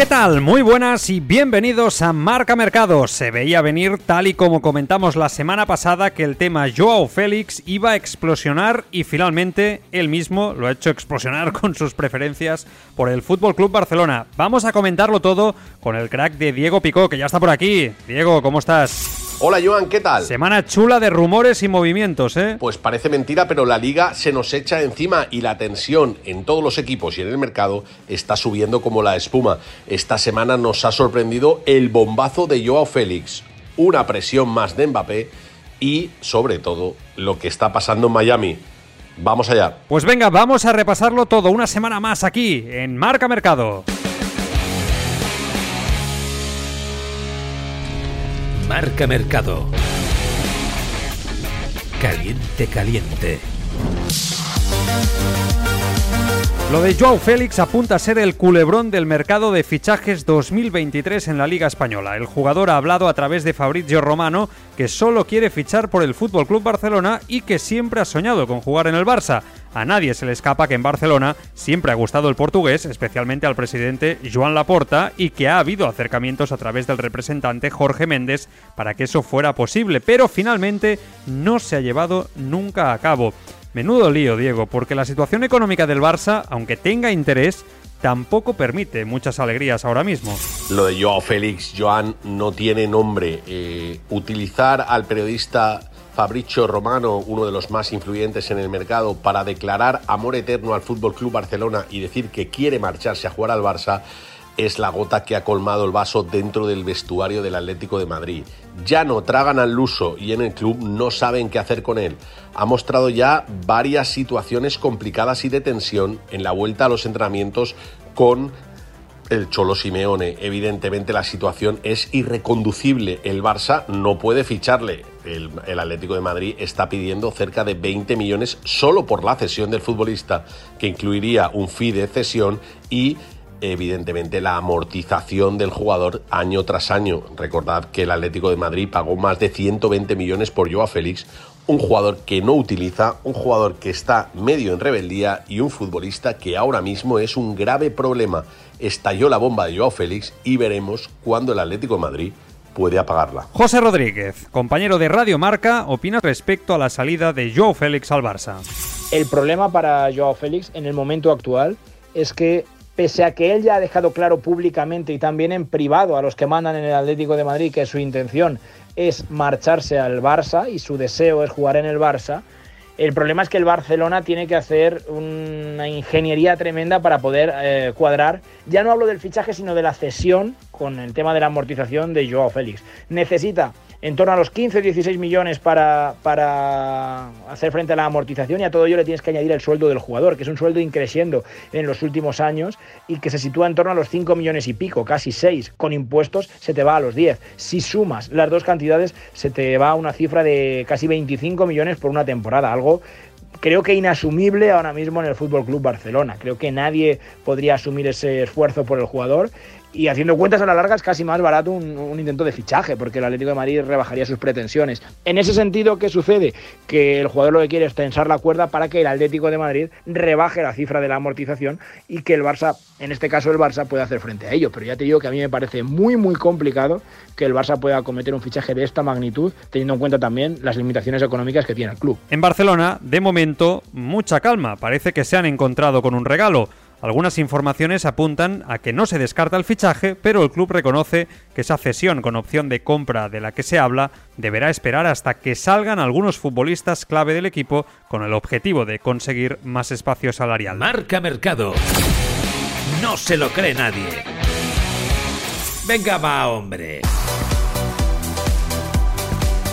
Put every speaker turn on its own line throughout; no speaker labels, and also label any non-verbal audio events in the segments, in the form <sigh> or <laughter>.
¿Qué tal? Muy buenas y bienvenidos a Marca Mercado. Se veía venir, tal y como comentamos la semana pasada, que el tema Joao Félix iba a explosionar y finalmente él mismo lo ha hecho explosionar <laughs> con sus preferencias por el Fútbol Club Barcelona. Vamos a comentarlo todo con el crack de Diego Picó, que ya está por aquí. Diego, ¿cómo estás?
Hola Joan, ¿qué tal?
Semana chula de rumores y movimientos, ¿eh?
Pues parece mentira, pero la liga se nos echa encima y la tensión en todos los equipos y en el mercado está subiendo como la espuma. Esta semana nos ha sorprendido el bombazo de Joao Félix, una presión más de Mbappé y, sobre todo, lo que está pasando en Miami. Vamos allá.
Pues venga, vamos a repasarlo todo una semana más aquí en Marca Mercado.
Marca Mercado. Caliente, caliente.
Lo de Joao Félix apunta a ser el culebrón del mercado de fichajes 2023 en la Liga Española. El jugador ha hablado a través de Fabrizio Romano que solo quiere fichar por el Fútbol Club Barcelona y que siempre ha soñado con jugar en el Barça. A nadie se le escapa que en Barcelona siempre ha gustado el portugués, especialmente al presidente Joan Laporta, y que ha habido acercamientos a través del representante Jorge Méndez para que eso fuera posible, pero finalmente no se ha llevado nunca a cabo. Menudo lío, Diego, porque la situación económica del Barça, aunque tenga interés, tampoco permite muchas alegrías ahora mismo.
Lo de Joao Félix, Joan, no tiene nombre. Eh, utilizar al periodista Fabricio Romano, uno de los más influyentes en el mercado, para declarar amor eterno al Fútbol Club Barcelona y decir que quiere marcharse a jugar al Barça, es la gota que ha colmado el vaso dentro del vestuario del Atlético de Madrid. Ya no tragan al luso y en el club no saben qué hacer con él. Ha mostrado ya varias situaciones complicadas y de tensión en la vuelta a los entrenamientos con el Cholo Simeone. Evidentemente la situación es irreconducible. El Barça no puede ficharle. El, Atlético de Madrid está pidiendo cerca de 20 millones solo por la cesión del futbolista, que incluiría un fee de cesión y evidentemente la amortización del jugador año tras año. Recordad que el Atlético de Madrid pagó más de 120 millones por Joao Félix, un jugador que no utiliza, un jugador que está medio en rebeldía y un futbolista que ahora mismo es un grave problema. Estalló la bomba de Joao Félix y veremos cuándo el Atlético de Madrid puede apagarla.
José Rodríguez, compañero de Radio Marca, opina respecto a la salida de Joao Félix al Barça.
El problema para Joao Félix en el momento actual es que pese a que él ya ha dejado claro públicamente y también en privado a los que mandan en el Atlético de Madrid que su intención es marcharse al Barça y su deseo es jugar en el Barça, el problema es que el Barcelona tiene que hacer una ingeniería tremenda para poder eh, cuadrar, ya no hablo del fichaje, sino de la cesión con el tema de la amortización de Joao Félix. Necesita en torno a los 15-16 millones para, para hacer frente a la amortización y a todo ello le tienes que añadir el sueldo del jugador, que es un sueldo increciendo en los últimos años y que se sitúa en torno a los 5 millones y pico, casi 6. Con impuestos se te va a los 10. Si sumas las dos cantidades, se te va a una cifra de casi 25 millones por una temporada, algo creo que inasumible ahora mismo en el Fútbol Club Barcelona. Creo que nadie podría asumir ese esfuerzo por el jugador y haciendo cuentas a la larga es casi más barato un, intento de fichaje, porque el Atlético de Madrid rebajaría sus pretensiones. En ese sentido, ¿qué sucede? Que el jugador lo que quiere es tensar la cuerda para que el Atlético de Madrid rebaje la cifra de la amortización y que el Barça, en este caso el Barça, pueda hacer frente a ello. Pero ya te digo que a mí me parece muy, muy complicado que el Barça pueda cometer un fichaje de esta magnitud, teniendo en cuenta también las limitaciones económicas que tiene el club.
En Barcelona, de momento, mucha calma. Parece que se han encontrado con un regalo. Algunas informaciones apuntan a que no se descarta el fichaje, pero el club reconoce que esa cesión con opción de compra de la que se habla deberá esperar hasta que salgan algunos futbolistas clave del equipo con el objetivo de conseguir más espacio salarial.
Marca Mercado. No se lo cree nadie. Venga va, hombre.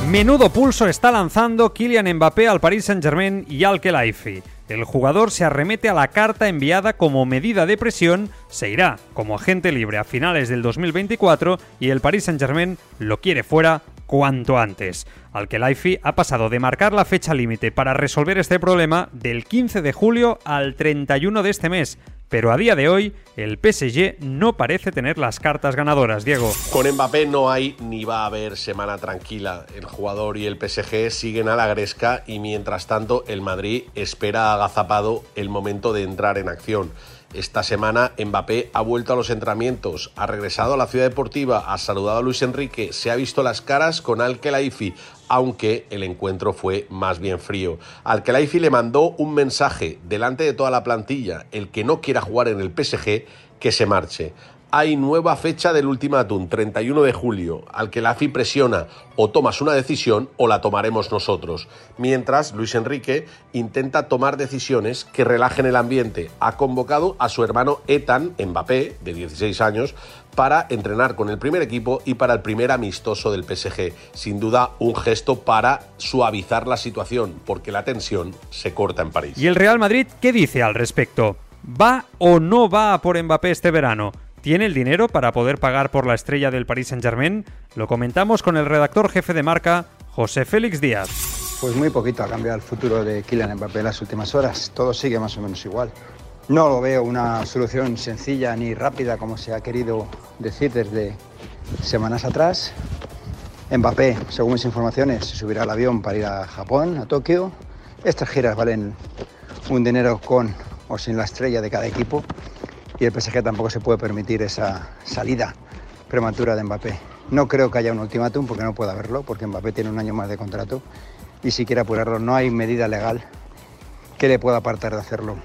Menudo pulso está lanzando Kylian Mbappé al Paris Saint-Germain y al Khelaifi. El jugador se arremete a la carta enviada como medida de presión, se irá como agente libre a finales del 2024 y el Paris Saint-Germain lo quiere fuera cuanto antes. Al que Laifi ha pasado de marcar la fecha límite para resolver este problema del 15 de julio al 31 de este mes, pero a día de hoy el PSG no parece tener las cartas ganadoras, Diego.
Con Mbappé no hay ni va a haber semana tranquila. El jugador y el PSG siguen a la gresca y mientras tanto el Madrid espera agazapado el momento de entrar en acción. Esta semana Mbappé ha vuelto a los entrenamientos, ha regresado a la ciudad deportiva, ha saludado a Luis Enrique, se ha visto las caras con Al aunque el encuentro fue más bien frío. Al le mandó un mensaje delante de toda la plantilla, el que no quiera jugar en el PSG, que se marche hay nueva fecha del ultimátum, 31 de julio, al que la AFI presiona o tomas una decisión o la tomaremos nosotros. Mientras, Luis Enrique intenta tomar decisiones que relajen el ambiente. Ha convocado a su hermano Etan Mbappé, de 16 años, para entrenar con el primer equipo y para el primer amistoso del PSG. Sin duda, un gesto para suavizar la situación, porque la tensión se corta en París.
¿Y el Real Madrid qué dice al respecto? ¿Va o no va por Mbappé este verano? ¿Tiene el dinero para poder pagar por la estrella del Paris Saint-Germain? Lo comentamos con el redactor jefe de marca, José Félix Díaz.
Pues muy poquito ha cambiado el futuro de Kylian Mbappé en las últimas horas. Todo sigue más o menos igual. No lo veo una solución sencilla ni rápida como se ha querido decir desde semanas atrás. Mbappé, según mis informaciones, se subirá al avión para ir a Japón, a Tokio. Estas giras valen un dinero con o sin la estrella de cada equipo y el PSG tampoco se puede permitir esa salida prematura de Mbappé. No creo que haya un ultimátum porque no puede haberlo, porque Mbappé tiene un año más de contrato y si quiere apurarlo no hay medida legal que le pueda apartar de hacerlo.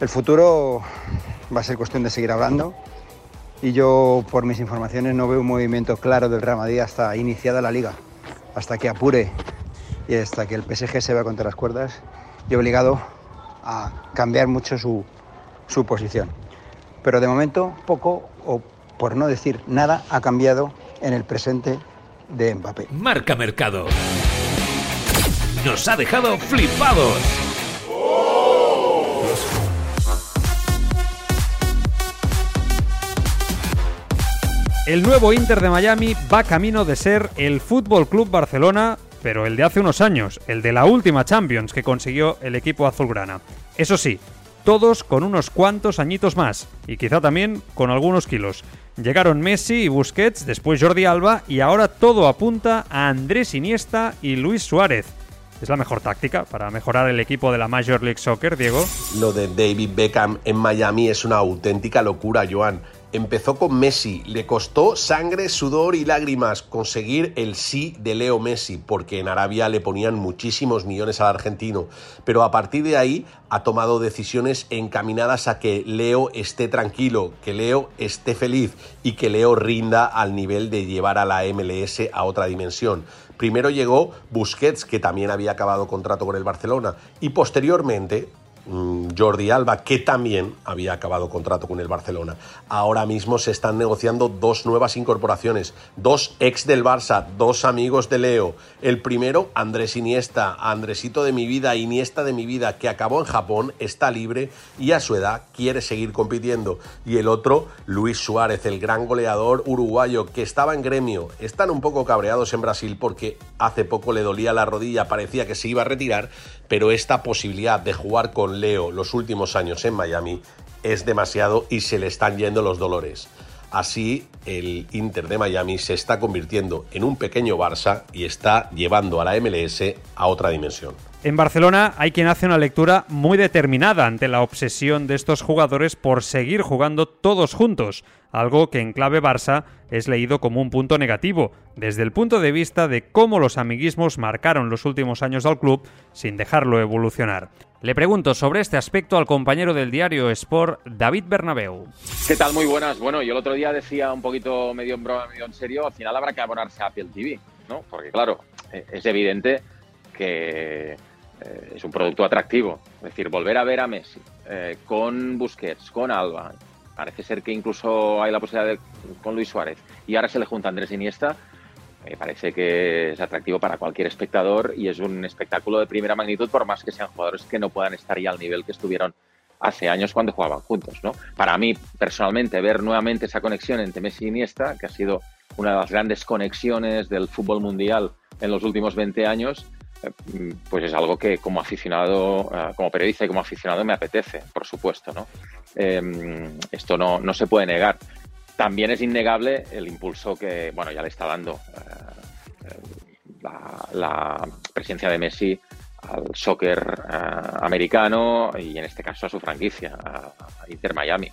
El futuro va a ser cuestión de seguir hablando y yo por mis informaciones no veo un movimiento claro del Real Madrid hasta iniciada la liga, hasta que apure y hasta que el PSG se vea contra las cuerdas y obligado a cambiar mucho su, su posición pero de momento poco o por no decir nada ha cambiado en el presente de Mbappé.
Marca Mercado. Nos ha dejado flipados.
El nuevo Inter de Miami va camino de ser el Fútbol Club Barcelona, pero el de hace unos años, el de la última Champions que consiguió el equipo azulgrana. Eso sí, todos con unos cuantos añitos más, y quizá también con algunos kilos. Llegaron Messi y Busquets, después Jordi Alba, y ahora todo apunta a Andrés Iniesta y Luis Suárez. ¿Es la mejor táctica para mejorar el equipo de la Major League Soccer, Diego?
Lo de David Beckham en Miami es una auténtica locura, Joan. Empezó con Messi, le costó sangre, sudor y lágrimas conseguir el sí de Leo Messi, porque en Arabia le ponían muchísimos millones al argentino, pero a partir de ahí ha tomado decisiones encaminadas a que Leo esté tranquilo, que Leo esté feliz y que Leo rinda al nivel de llevar a la MLS a otra dimensión. Primero llegó Busquets, que también había acabado contrato con el Barcelona, y posteriormente Jordi Alba, que también había acabado contrato con el Barcelona. Ahora mismo se están negociando dos nuevas incorporaciones, dos ex del Barça, dos amigos de Leo. El primero, Andrés Iniesta, Andresito de mi vida, Iniesta de mi vida, que acabó en Japón, está libre y a su edad quiere seguir compitiendo. Y el otro, Luis Suárez, el gran goleador uruguayo, que estaba en gremio. Están un poco cabreados en Brasil porque hace poco le dolía la rodilla, parecía que se iba a retirar, pero esta posibilidad de jugar con Leo los últimos años en Miami es demasiado y se le están yendo los dolores. Así, el Inter de Miami se está convirtiendo en un pequeño Barça y está llevando a la MLS a otra dimensión.
En Barcelona hay quien hace una lectura muy determinada ante la obsesión de estos jugadores por seguir jugando todos juntos, algo que en clave Barça es leído como un punto negativo, desde el punto de vista de cómo los amiguismos marcaron los últimos años al club sin dejarlo evolucionar. Le pregunto sobre este aspecto al compañero del diario Sport, David Bernabeu.
¿Qué tal? Muy buenas. Bueno, yo el otro día decía un poquito medio en broma, medio en serio, al final habrá que abonarse a Apple TV, ¿no? Porque claro, eh, es evidente que eh, es un producto atractivo. Es decir, volver a ver a Messi eh, con Busquets, con Alba, parece ser que incluso hay la posibilidad de con Luis Suárez, y ahora se le junta Andrés Iniesta, me parece que es atractivo para cualquier espectador y es un espectáculo de primera magnitud, por más que sean jugadores que no puedan estar ya al nivel que estuvieron hace años cuando jugaban juntos. ¿no? Para mí, personalmente, ver nuevamente esa conexión entre Messi y Iniesta, que ha sido una de las grandes conexiones del fútbol mundial en los últimos 20 años, eh, pues es algo que como aficionado, eh, como periodista y como aficionado me apetece, por supuesto, ¿no? Em, esto no, no, se puede negar. También es innegable el impulso que, bueno, ya le está dando eh, la, presencia de Messi al soccer americano y en este caso a su franquicia, a Inter Miami.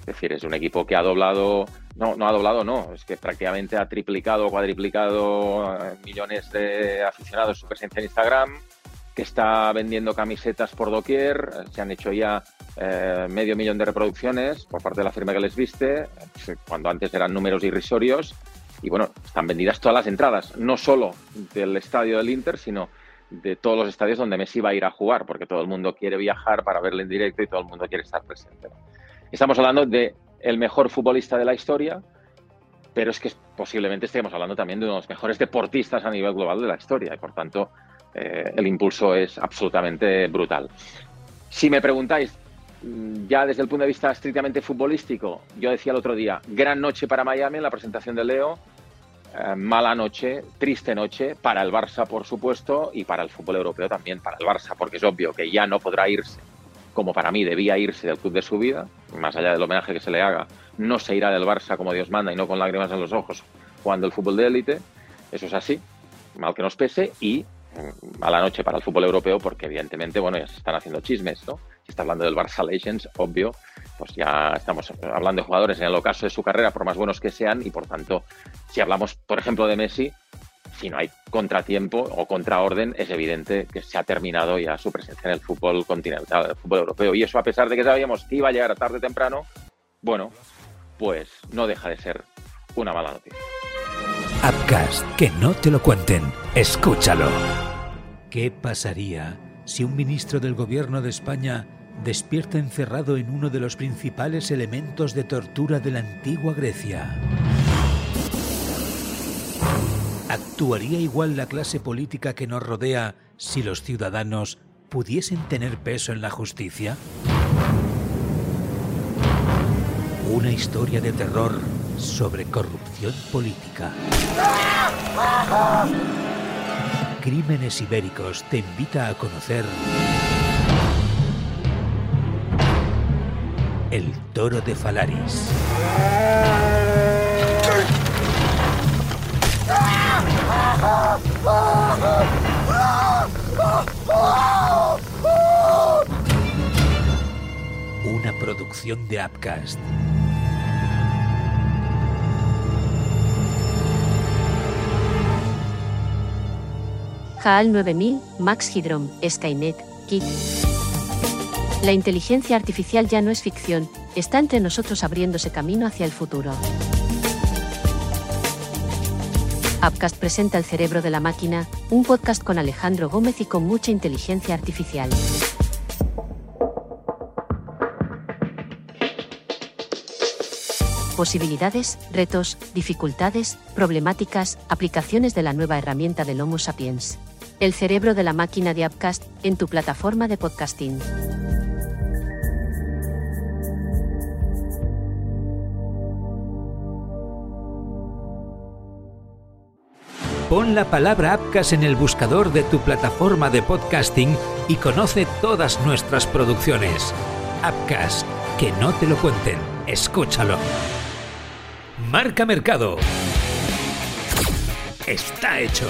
Es decir, es un equipo que ha doblado, no, no ha doblado, no, es que prácticamente ha triplicado o cuadriplicado eh, millones de aficionados su presencia en Instagram, que está vendiendo camisetas por doquier, se han hecho ya eh, medio millón de reproducciones por parte de la firma que les viste, cuando antes eran números irrisorios, y bueno, están vendidas todas las entradas, no solo del estadio del Inter, sino de todos los estadios donde Messi va a ir a jugar, porque todo el mundo quiere viajar para verle en directo y todo el mundo quiere estar presente. Estamos hablando de el mejor futbolista de la historia, pero es que posiblemente estemos hablando también de uno de los mejores deportistas a nivel global de la historia y por tanto eh, el impulso es absolutamente brutal. Si me preguntáis, mm, ya desde el punto de vista estrictamente futbolístico, yo decía el otro día, gran noche para Miami en la presentación de Leo, eh, mala noche, triste noche para el Barça, por supuesto, y para el fútbol europeo también, para el Barça, porque es obvio que ya no podrá irse como para mí debía irse del club de su vida, más allá del homenaje que se le haga, no se irá del Barça como Dios manda y no con lágrimas en los ojos jugando el fútbol de élite. Eso es así, mal que nos pese, y a la noche para el fútbol europeo, porque evidentemente, bueno, ya se están haciendo chismes, ¿no? Si está hablando del Barça Legends, obvio, pues ya estamos hablando de jugadores en el ocaso de su carrera, por más buenos que sean, y por tanto, si hablamos, por ejemplo, de Messi, si no hay contratiempo o contraorden, es evidente que se ha terminado ya su presencia en el fútbol continental, el fútbol europeo. Y eso a pesar de que sabíamos que iba a llegar tarde o temprano, bueno, pues no deja de ser una mala noticia.
Upcast, que no te lo cuenten, escúchalo. ¿Qué pasaría si un ministro del gobierno de España despierta encerrado en uno de los principales elementos de tortura de la antigua Grecia? ¿Actuaría igual la clase política que nos rodea si los ciudadanos pudiesen tener peso en la justicia? Una historia de terror sobre corrupción política. Crímenes Ibéricos te invita a conocer El Toro de Falaris. Una producción de Upcast.
HAL 9000, Max Hydrom, Skynet, Kit. La inteligencia artificial ya no es ficción, está entre nosotros abriéndose camino hacia el futuro. Upcast presenta El cerebro de la máquina, un podcast con Alejandro Gómez y con mucha inteligencia artificial. Posibilidades, retos, dificultades, problemáticas, aplicaciones de la nueva herramienta del Homo sapiens. El cerebro de la máquina de Upcast en tu plataforma de podcasting.
Pon la palabra Apcas en el buscador de tu plataforma de podcasting y conoce todas nuestras producciones. Apcas, que no te lo cuenten, escúchalo. Marca Mercado. Está hecho.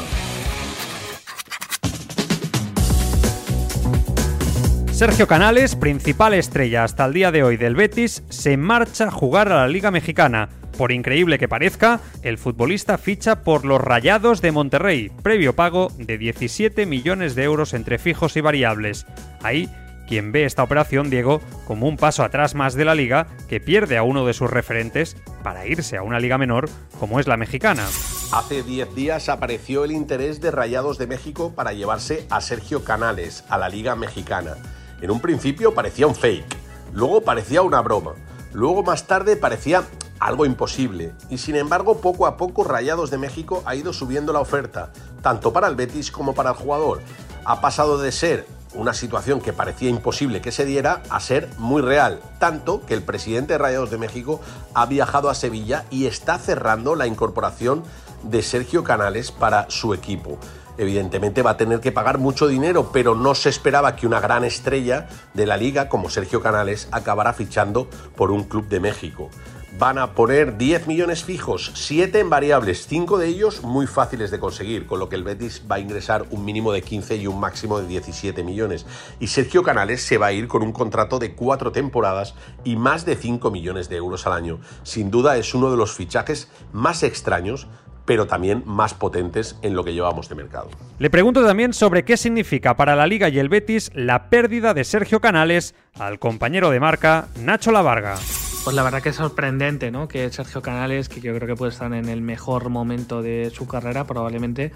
Sergio Canales, principal estrella hasta el día de hoy del Betis, se marcha a jugar a la Liga Mexicana. Por increíble que parezca, el futbolista ficha por los Rayados de Monterrey, previo pago de 17 millones de euros entre fijos y variables. Ahí, quien ve esta operación, Diego, como un paso atrás más de la liga, que pierde a uno de sus referentes para irse a una liga menor como es la mexicana.
Hace 10 días apareció el interés de Rayados de México para llevarse a Sergio Canales a la liga mexicana. En un principio parecía un fake, luego parecía una broma, luego más tarde parecía algo imposible, y sin embargo poco a poco Rayados de México ha ido subiendo la oferta, tanto para el Betis como para el jugador. Ha pasado de ser una situación que parecía imposible que se diera a ser muy real, tanto que el presidente de Rayados de México ha viajado a Sevilla y está cerrando la incorporación de Sergio Canales para su equipo. Evidentemente va a tener que pagar mucho dinero, pero no se esperaba que una gran estrella de la liga como Sergio Canales acabara fichando por un club de México van a poner 10 millones fijos, 7 en variables, 5 de ellos muy fáciles de conseguir, con lo que el Betis va a ingresar un mínimo de 15 y un máximo de 17 millones. Y Sergio Canales se va a ir con un contrato de 4 temporadas y más de 5 millones de euros al año. Sin duda es uno de los fichajes más extraños pero también más potentes en lo que llevamos de mercado.
Le pregunto también sobre qué significa para la Liga y el Betis la pérdida de Sergio Canales al compañero de marca Nacho Lavarga.
Pues la verdad que es sorprendente, ¿no? Que Sergio Canales, que yo creo que puede estar en el mejor momento de su carrera, probablemente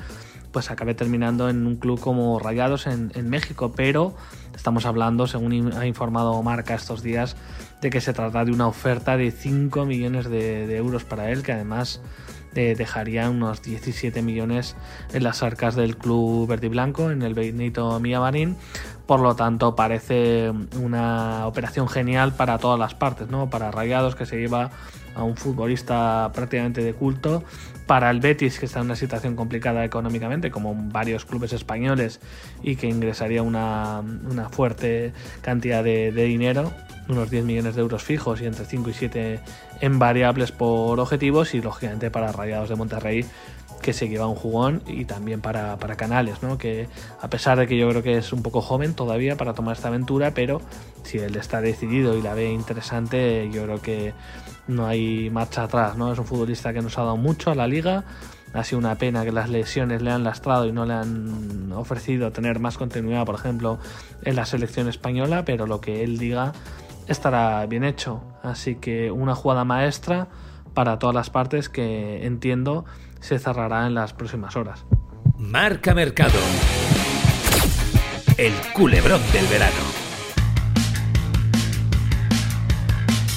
pues acabe terminando en un club como Rayados en, México, pero estamos hablando, según ha informado Marca estos días, de que se trata de una oferta de 5 millones de, euros para él, que además dejaría unos 17 millones en las arcas del club verde y blanco, en el Benito Millamarín, por lo tanto, parece una operación genial para todas las partes, ¿no? Para Rayados, que se lleva a un futbolista prácticamente de culto, para el Betis, que está en una situación complicada económicamente, como varios clubes españoles, y que ingresaría una, fuerte cantidad de, de, dinero, unos 10 millones de euros fijos y entre 5 y 7 en variables por objetivos, y lógicamente para Rayados de Monterrey que se lleva un jugón y también para, Canales, ¿no? que a pesar de que yo creo que es un poco joven todavía para tomar esta aventura, pero si él está decidido y la ve interesante, yo creo que no hay marcha atrás. ¿no? Es un futbolista que nos ha dado mucho a la liga. Ha sido una pena que las lesiones le han lastrado y no le han ofrecido tener más continuidad, por ejemplo, en la selección española, pero lo que él diga estará bien hecho. Así que una jugada maestra para todas las partes que entiendo se cerrará en las próximas horas.
Marca Mercado. El culebrón del verano.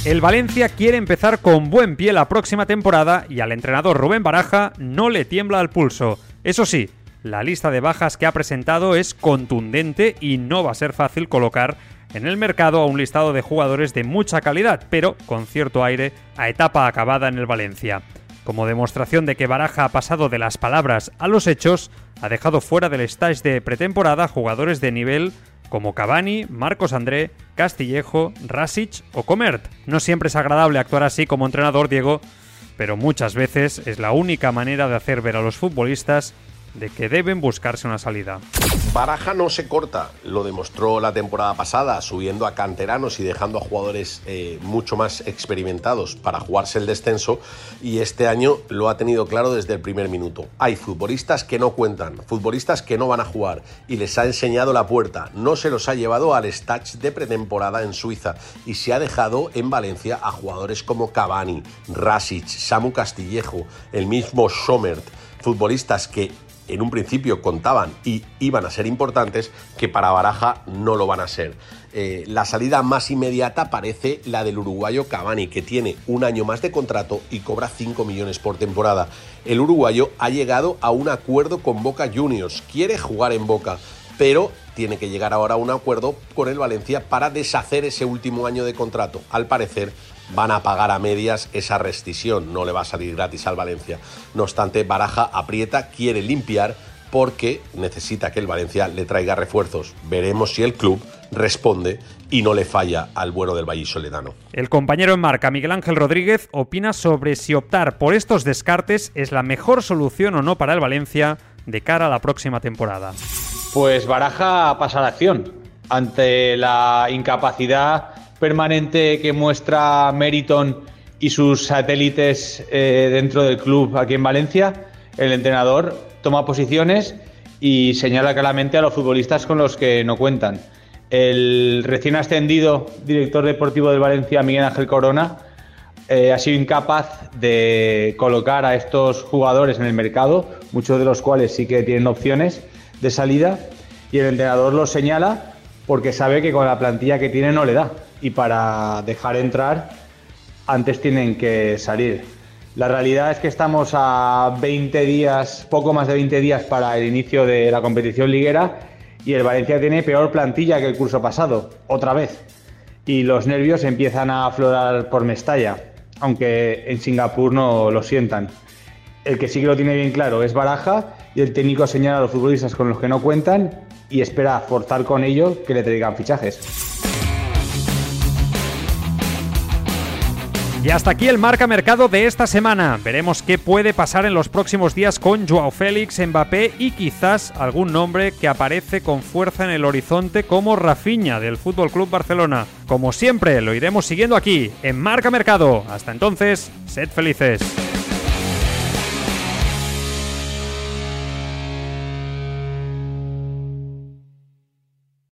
El Valencia quiere empezar con buen pie la próxima temporada y al entrenador Rubén Baraja no le tiembla el pulso. Eso sí, la lista de bajas que ha presentado es contundente y no va a ser fácil colocar en el mercado a un listado de jugadores de mucha calidad, pero con cierto aire a etapa acabada en el Valencia. Como demostración de que Baraja ha pasado de las palabras a los hechos, ha dejado fuera del stage de pretemporada jugadores de nivel como Cavani, Marcos André, Castillejo, Rasic o Comert. No siempre es agradable actuar así como entrenador, Diego, pero muchas veces es la única manera de hacer ver a los futbolistas de que deben buscarse una salida.
Baraja no se corta, lo demostró la temporada pasada, subiendo a canteranos y dejando a jugadores eh, mucho más experimentados para jugarse el descenso, y este año lo ha tenido claro desde el primer minuto. Hay futbolistas que no cuentan, futbolistas que no van a jugar, y les ha enseñado la puerta, no se los ha llevado al stage de pretemporada en Suiza, y se ha dejado en Valencia a jugadores como Cavani, Rasic, Samu Castillejo, el mismo Schomert, futbolistas que en un principio contaban y iban a ser importantes, que para Baraja no lo van a ser. Eh, la salida más inmediata parece la del uruguayo Cavani, que tiene un año más de contrato y cobra 5 millones por temporada. El uruguayo ha llegado a un acuerdo con Boca Juniors, quiere jugar en Boca, pero tiene que llegar ahora a un acuerdo con el Valencia para deshacer ese último año de contrato. Al parecer, van a pagar a medias esa rescisión, no le va a salir gratis al Valencia. No obstante, Baraja aprieta, quiere limpiar porque necesita que el Valencia le traiga refuerzos. Veremos si el club responde y no le falla al bueno del Vallisoledano.
El compañero en marca, Miguel Ángel Rodríguez, opina sobre si optar por estos descartes es la mejor solución o no para el Valencia de cara a la próxima temporada.
Pues Baraja pasa la acción ante la incapacidad permanente que muestra Meriton y sus satélites eh, dentro del club aquí en Valencia, el entrenador toma posiciones y señala claramente a los futbolistas con los que no cuentan. El recién ascendido director deportivo del Valencia, Miguel Ángel Corona, eh, ha sido incapaz de colocar a estos jugadores en el mercado, muchos de los cuales sí que tienen opciones de salida, y el entrenador los señala porque sabe que con la plantilla que tiene no le da y para dejar entrar antes tienen que salir. La realidad es que estamos a 20 días, poco más de 20 días para el inicio de la competición liguera y el Valencia tiene peor plantilla que el curso pasado, otra vez. Y los nervios empiezan a aflorar por Mestalla, aunque en Singapur no lo sientan. El que sí que lo tiene bien claro es Baraja y el técnico señala a los futbolistas con los que no cuentan y espera forzar con ello que le traigan fichajes.
Y hasta aquí el marca mercado de esta semana. Veremos qué puede pasar en los próximos días con Joao Félix, Mbappé y quizás algún nombre que aparece con fuerza en el horizonte como Rafinha del Fútbol Club Barcelona. Como siempre, lo iremos siguiendo aquí en Marca Mercado. Hasta entonces, sed felices.